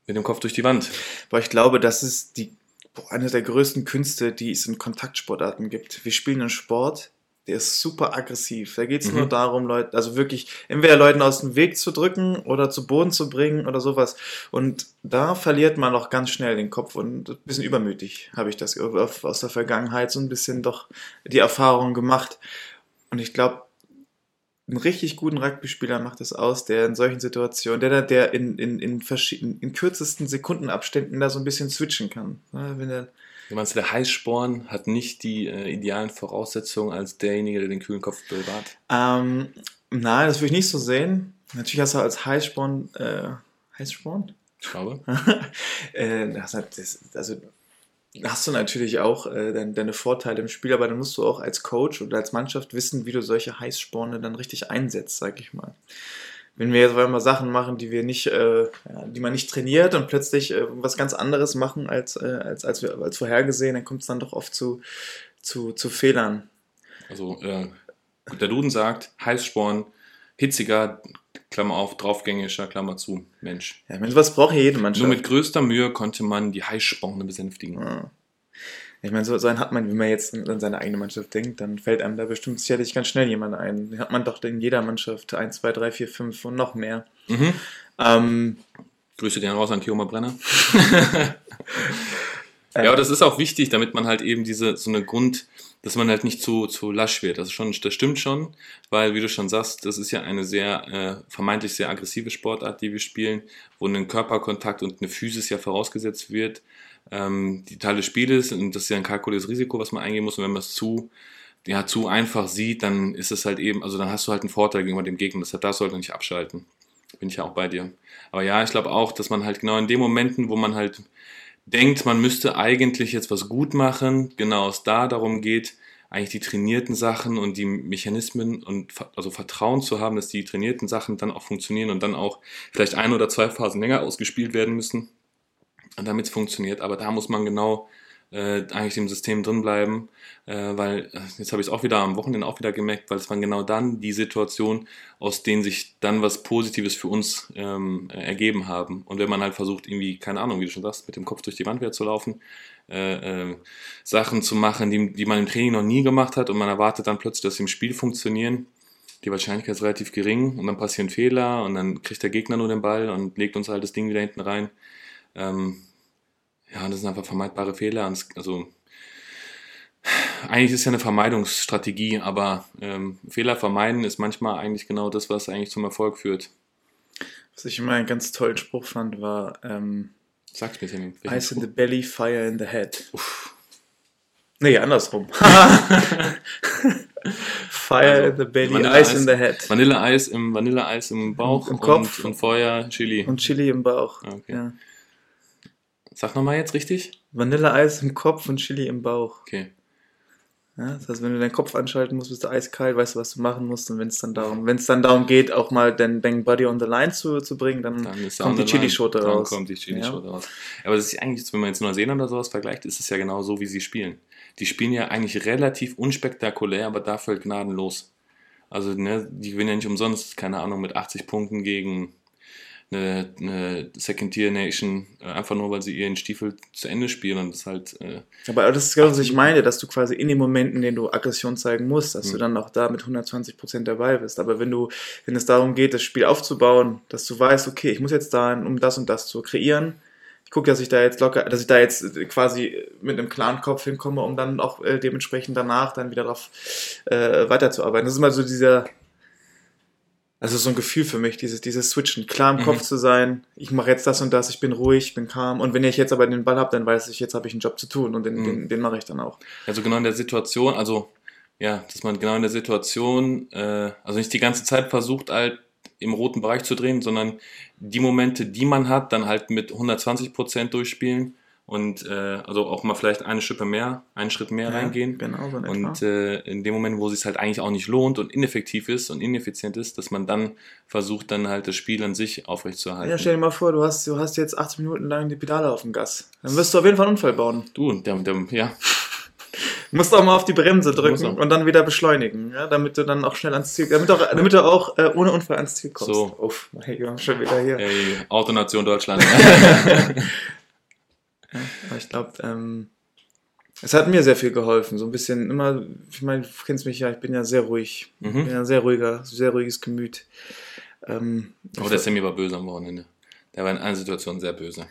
mit dem Kopf durch die Wand. Aber ich glaube, das ist die, boah, eine der größten Künste, die es in Kontaktsportarten gibt. Wir spielen einen Sport, der ist super aggressiv. Da geht es Mhm. nur darum, Leute, also wirklich entweder Leuten aus dem Weg zu drücken oder zu Boden zu bringen oder sowas. Und da verliert man auch ganz schnell den Kopf und ein bisschen übermütig habe ich das aus der Vergangenheit so ein bisschen doch die Erfahrung gemacht. Und ich glaube, einen richtig guten Rugby-Spieler macht es aus, der in solchen Situationen, der, da- der in, in, in, in kürzesten Sekundenabständen da so ein bisschen switchen kann. Ja, Wenn er, meinst, der Heißsporn hat nicht die äh, idealen Voraussetzungen als derjenige, der den kühlen Kopf bewahrt? ähm, nein, das würde ich nicht so sehen. Natürlich hast du als Heißsporn, äh, Heißsporn? Ich glaube. äh, das, das, also hast du natürlich auch äh, deine, deine Vorteile im Spiel, aber dann musst du auch als Coach oder als Mannschaft wissen, wie du solche Heißsporne dann richtig einsetzt, sag ich mal. Wenn wir jetzt einmal Sachen machen, die wir nicht, äh, die man nicht trainiert und plötzlich äh, was ganz anderes machen als, äh, als, als, wir, als vorhergesehen, dann kommt es dann doch oft zu, zu, zu Fehlern. Also, äh, der Duden sagt, Heißsporn, hitziger, Klammer auf, draufgängischer, Klammer zu, Mensch. Ja, was braucht hier jede Mannschaft? Nur mit größter Mühe konnte man die Heißsporne besänftigen. Ja. Ich meine, so, so einen hat man, wenn man jetzt an seine eigene Mannschaft denkt, dann fällt einem da bestimmt sicherlich ganz schnell jemand ein. Den hat man doch in jeder Mannschaft. 1, 2, 3, 4, 5 und noch mehr. Mhm. Ähm, Grüße dir raus an Kioma Brenner. ja, aber das ist auch wichtig, damit man halt eben diese, so eine Grund, dass man halt nicht zu, zu lasch wird. Das, ist schon, das stimmt schon, weil, wie du schon sagst, das ist ja eine sehr, äh, vermeintlich sehr aggressive Sportart, die wir spielen, wo ein Körperkontakt und eine Physis ja vorausgesetzt wird. Ähm, die Teil des Spieles, und das ist ja ein kalkuliertes Risiko, was man eingehen muss, und wenn man es zu, ja, zu einfach sieht, dann ist es halt eben, also dann hast du halt einen Vorteil gegenüber dem Gegner, deshalb du halt nicht abschalten. Bin ich ja auch bei dir. Aber ja, ich glaube auch, dass man halt genau in den Momenten, wo man halt denkt, man müsste eigentlich jetzt was gut machen, genau es da darum geht, eigentlich die trainierten Sachen und die Mechanismen und also Vertrauen zu haben, dass die trainierten Sachen dann auch funktionieren und dann auch vielleicht ein oder zwei Phasen länger ausgespielt werden müssen, damit es funktioniert. Aber da muss man genau äh, eigentlich im System drin bleiben, äh, weil äh, jetzt habe ich es auch wieder am Wochenende auch wieder gemerkt, weil es waren genau dann die Situationen, aus denen sich dann was Positives für uns ähm, äh, ergeben haben. Und wenn man halt versucht, irgendwie, keine Ahnung, wie du schon sagst, mit dem Kopf durch die Wand wieder zu laufen, äh, äh, Sachen zu machen, die, die man im Training noch nie gemacht hat und man erwartet dann plötzlich, dass sie im Spiel funktionieren, die Wahrscheinlichkeit ist relativ gering und dann passieren Fehler und dann kriegt der Gegner nur den Ball und legt uns halt das Ding wieder hinten rein. Ähm, ja, das sind einfach vermeidbare Fehler. Es- Also eigentlich ist es ja eine Vermeidungsstrategie, aber ähm, Fehler vermeiden ist manchmal eigentlich genau das, was eigentlich zum Erfolg führt. was ich immer einen ganz tollen Spruch fand, war ähm, Sag's mir, Timmy. Ice in the Spruch? belly, fire in the head. Nee, andersrum. fire Also, in the belly, Vanilleeis- ice in the head. Vanilleeis im Vanilleeis im Bauch Im Kopf. Und, und Feuer Chili. Und Chili im Bauch. Ah, okay. Ja. Sag nochmal jetzt richtig? Vanilleeis im Kopf und Chili im Bauch. Okay. Ja, das heißt, wenn du deinen Kopf anschalten musst, bist du eiskalt, weißt du, was du machen musst. Und wenn es dann darum, wenn es dann darum geht, auch mal dein, dein Body on the line zu, zu bringen, dann, Dann kommt die. Chilischote Dann raus. kommt die Chilischote raus. Aber das ist eigentlich, wenn man jetzt Neuseeland oder sowas vergleicht, ist es ja genau so, wie sie spielen. Die spielen ja eigentlich relativ unspektakulär, aber dafür gnadenlos. Also, ne, die gewinnen ja nicht umsonst, keine Ahnung, mit 80 Punkten gegen eine, eine Second-Tier-Nation, äh, einfach nur, weil sie ihren Stiefel zu Ende spielen und das halt, äh, Aber das ist genau, was ich meine, dass du quasi in den Momenten, in denen du Aggression zeigen musst, dass du Mhm. dann auch da mit 120% dabei bist. Aber wenn du, wenn es darum geht, das Spiel aufzubauen, dass du weißt, okay, ich muss jetzt da, um das und das zu kreieren, ich gucke, dass ich da jetzt locker, dass ich da jetzt äh, quasi mit einem klaren Kopf hinkomme, um dann auch äh, dementsprechend danach dann wieder darauf äh, weiterzuarbeiten. Das ist immer so dieser, also so ein Gefühl für mich, dieses, dieses Switchen, klar im Mhm. Kopf zu sein, ich mache jetzt das und das, ich bin ruhig, ich bin calm und wenn ich jetzt aber den Ball habe, dann weiß ich, jetzt habe ich einen Job zu tun und den, Mhm. den, den mache ich dann auch. Also genau in der Situation, also ja, dass man genau in der Situation, äh, also nicht die ganze Zeit versucht halt im roten Bereich zu drehen, sondern die Momente, die man hat, dann halt mit 120 Prozent durchspielen und äh, also auch mal vielleicht eine Schippe mehr, einen Schritt mehr reingehen. Genau, so in. Und äh, in dem Moment, wo es sich halt eigentlich auch nicht lohnt und ineffektiv ist und ineffizient ist, dass man dann versucht, dann halt das Spiel an sich aufrechtzuerhalten. ja, stell dir mal vor, du hast, du hast jetzt 80 Minuten lang die Pedale auf dem Gas. Dann wirst du auf jeden Fall einen Unfall bauen. du, der, der, ja, Du musst auch mal auf die Bremse drücken und dann wieder beschleunigen, ja, damit du dann auch schnell ans Ziel, damit, auch, damit du auch äh, ohne Unfall ans Ziel kommst. So. Uff, hey, wir haben schon wieder hier. ey, Autonation Deutschland. Aber ich glaube, ähm, Es hat mir sehr viel geholfen. So ein bisschen immer, ich meine, du kennst mich ja, ich bin ja sehr ruhig. Ich bin ja ein sehr ruhiger, sehr ruhiges Gemüt. Ähm, Aber der Sammy war böse am Wochenende. Der war in einer Situation sehr böse.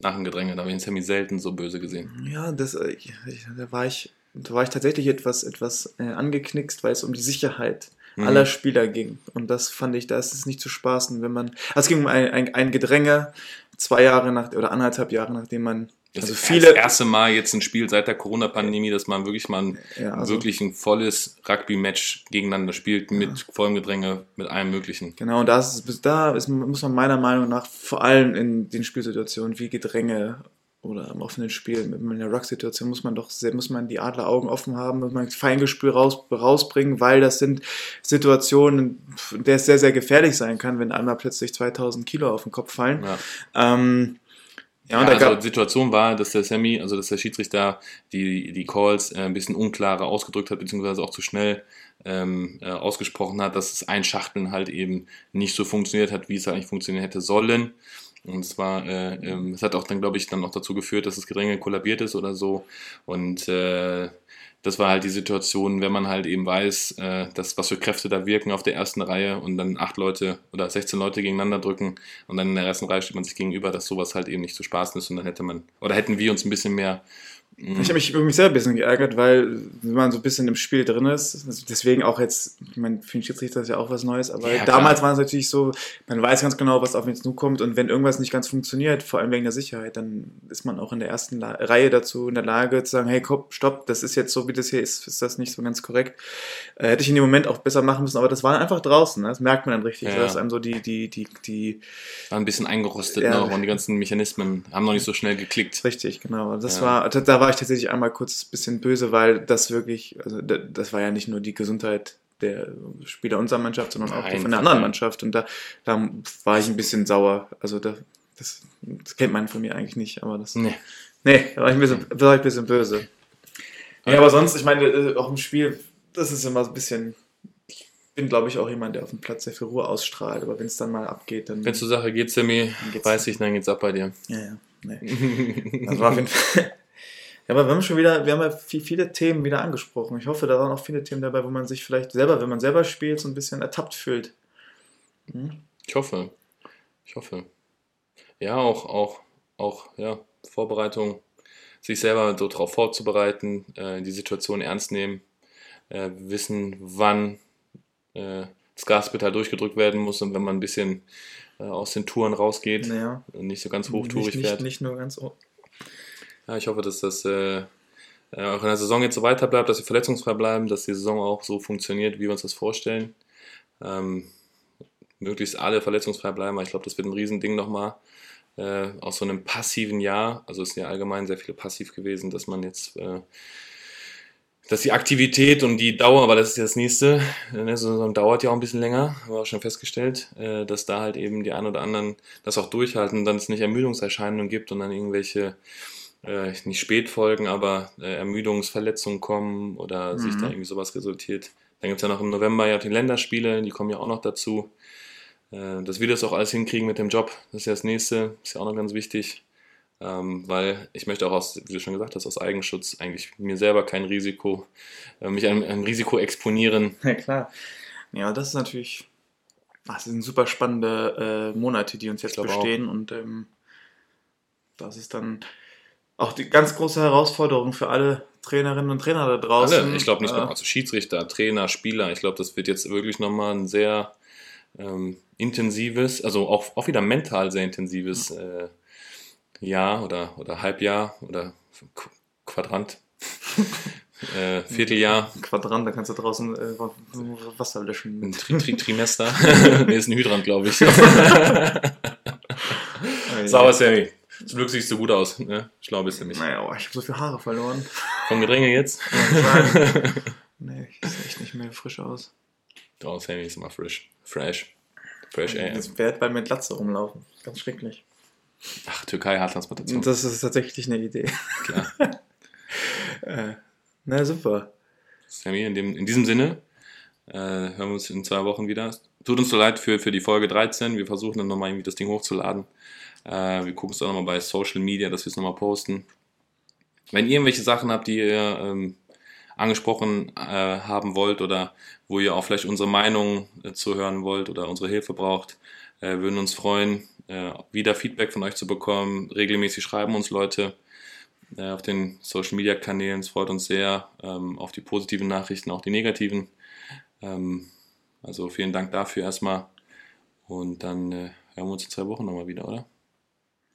Nach dem Gedränge, da habe ich den Sammy selten so böse gesehen. Ja, das, äh, ich- da war ich, da war ich tatsächlich etwas, etwas äh, angeknickst, weil es um die Sicherheit Mhm. aller Spieler ging. Und das fand ich, da ist es nicht zu spaßen, wenn man, also es ging um ein, ein, ein Gedränge, zwei Jahre nach, oder anderthalb Jahre nachdem man, Das also viele, das erste Mal jetzt ein Spiel seit der Corona-Pandemie, dass man wirklich mal ein, Ja, also- wirklich ein volles Rugby-Match gegeneinander spielt, mit vollem Gedränge, mit allem Möglichen. Genau, und da, ist, da ist, muss man meiner Meinung nach vor allem in den Spielsituationen wie Gedränge oder im offenen Spiel, in der Ruck-Situation muss man doch sehr, muss man die Adleraugen offen haben, muss man das Feingespür raus, rausbringen, weil das sind Situationen, in der es sehr, sehr gefährlich sein kann, wenn einmal plötzlich 2000 Kilo auf den Kopf fallen. Ja. Ähm, ja, Ja, also die Situation war, dass der Sammy, also dass der Schiedsrichter die, die Calls äh, ein bisschen unklarer ausgedrückt hat, beziehungsweise auch zu schnell ähm, äh, ausgesprochen hat, dass das Einschachteln halt eben nicht so funktioniert hat, wie es eigentlich funktionieren hätte sollen. Und zwar, äh, ähm, es hat auch dann, glaube ich, dann noch dazu geführt, dass das Gedränge kollabiert ist oder so. Und äh, das war halt die Situation, wenn man halt eben weiß, äh, dass was für Kräfte da wirken auf der ersten Reihe und dann acht Leute oder 16 Leute gegeneinander drücken und dann in der ersten Reihe steht man sich gegenüber, dass sowas halt eben nicht zu spaßen ist und dann hätte man, oder hätten wir uns ein bisschen mehr Ich habe mich über mich selber ein bisschen geärgert, weil wenn man so ein bisschen im Spiel drin ist, also deswegen auch jetzt, ich meine, für den Schiedsrichter ist ja auch was Neues, aber Ja, damals war es natürlich so, man weiß ganz genau, was auf uns zukommt und wenn irgendwas nicht ganz funktioniert, vor allem wegen der Sicherheit, dann ist man auch in der ersten La Reihe dazu in der Lage zu sagen, hey, komm, stopp, das ist jetzt so, wie das hier ist, ist das nicht so ganz korrekt. Äh, hätte ich in dem Moment auch besser machen müssen, aber das war einfach draußen, ne? das merkt man dann richtig, Ja. dass einem so die, die, die, die, war ein bisschen eingerostet Ja. noch und die ganzen Mechanismen haben noch nicht so schnell geklickt. Richtig, genau. Das Ja. war, da, da war ich tatsächlich einmal kurz ein bisschen böse, weil das wirklich, also da- das war ja nicht nur die Gesundheit der Spieler unserer Mannschaft, sondern auch Nein, von der anderen. Mannschaft. Und da, da war ich ein bisschen sauer. Also da, das, das kennt man von mir eigentlich nicht, aber das. Nee. Nee, da war ich ein bisschen, war ich ein bisschen böse. Ja, aber sonst, ich meine, äh, auch im Spiel, das ist immer so ein bisschen. Ich bin, glaube ich, auch jemand, der auf dem Platz sehr viel Ruhe ausstrahlt, aber wenn es dann mal abgeht, dann. Wenn es zur Sache geht, Sammy, weiß ich, dann geht's ab bei dir. Ja, ja. Nee. Das war auf jeden Fall. Ja, aber wir haben schon wieder, wir haben ja viel, viele Themen wieder angesprochen. Ich hoffe, da waren auch viele Themen dabei, wo man sich vielleicht selber, wenn man selber spielt, so ein bisschen ertappt fühlt. Ich hoffe. Ich hoffe. Ja, auch, auch, auch, ja, Vorbereitung, sich selber so darauf vorzubereiten, äh, die Situation ernst nehmen, äh, wissen, wann äh, das Gaspedal durchgedrückt werden muss und wenn man ein bisschen äh, aus den Touren rausgeht Naja, und nicht so ganz hochtourig nicht, nicht, fährt. nicht nur ganz. Ja, ich hoffe, dass das äh, äh, auch in der Saison jetzt so weiter bleibt, dass wir verletzungsfrei bleiben, dass die Saison auch so funktioniert, wie wir uns das vorstellen. Ähm, möglichst alle verletzungsfrei bleiben, weil ich glaube, das wird ein Riesending nochmal. Äh, aus so einem passiven Jahr, also es sind ja allgemein sehr viele passiv gewesen, dass man jetzt, äh, dass die Aktivität und die Dauer, weil das ist ja das nächste, ne, so Saison dauert ja auch ein bisschen länger, haben wir auch schon festgestellt, äh, dass da halt eben die ein oder anderen das auch durchhalten, dann es nicht Ermüdungserscheinungen gibt und dann irgendwelche äh, nicht Spätfolgen, aber äh, Ermüdungsverletzungen kommen oder sich da irgendwie sowas resultiert. Dann gibt es ja noch im November ja die Länderspiele, die kommen ja auch noch dazu. Äh, dass wir das auch alles hinkriegen mit dem Job, das ist ja das nächste, ist ja auch noch ganz wichtig. Ähm, weil ich möchte auch aus, wie du schon gesagt hast, aus Eigenschutz eigentlich mir selber kein Risiko, äh, mich einem, einem Risiko exponieren. Ja, klar. Ja, das ist natürlich. Das sind super spannende äh, Monate, die uns jetzt bestehen. Und ähm, das ist dann auch die ganz große Herausforderung für alle Trainerinnen und Trainer da draußen. Alle, ich glaube nicht äh, nur, also Schiedsrichter, Trainer, Spieler, ich glaube, das wird jetzt wirklich nochmal ein sehr ähm, intensives, also auch, auch wieder mental sehr intensives äh, Jahr oder, oder Halbjahr oder Qu- Quadrant, äh, Vierteljahr, Quadrant, da kannst du draußen äh, Wasser löschen. ein Tri Tri Trimester. nee, ist ein Hydrant, glaube ich. Sauber, Sammy. Zum Glück siehst du gut aus. Ne? Schlau bist du nicht. Naja, oh, ich habe so viel Haare verloren. Vom Gedränge jetzt? nee, ich sehe echt nicht mehr frisch aus. Oh, Sammy ist immer frisch. Fresh. Fresh Air. Das werde bei mir Glatze rumlaufen. Ganz schrecklich. Ach, Türkei, Haartransplantation. Und das ist tatsächlich eine Idee. Klar. Äh, na super. Sammy, in, dem, in diesem Sinne äh, hören wir uns in zwei Wochen wieder. Tut uns so leid für, für die Folge 13. Wir versuchen dann nochmal irgendwie das Ding hochzuladen. Äh, wir gucken es auch nochmal bei Social Media, dass wir es nochmal posten. Wenn ihr irgendwelche Sachen habt, die ihr ähm, angesprochen äh, haben wollt oder wo ihr auch vielleicht unsere Meinung äh, zu wollt oder unsere Hilfe braucht, äh, würden uns freuen, äh, wieder Feedback von euch zu bekommen. Regelmäßig schreiben uns Leute äh, auf den Social Media Kanälen. Es freut uns sehr ähm, auf die positiven Nachrichten, auch die negativen. Ähm, also vielen Dank dafür erstmal. Und dann äh, hören wir uns in zwei Wochen nochmal wieder, oder?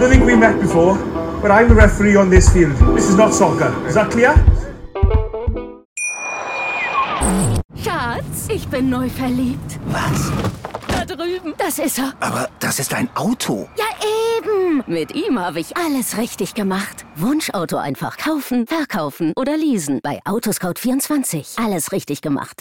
Don't think we met before, but I'm the referee on this field. This is not soccer. Is that clear? Schatz, ich bin neu verliebt. Was? Da drüben. Das ist er. Aber das ist ein Auto. Ja, eben. Mit ihm habe ich alles richtig gemacht. Wunschauto einfach kaufen, verkaufen oder leasen. Bei Autoscout24. Alles richtig gemacht.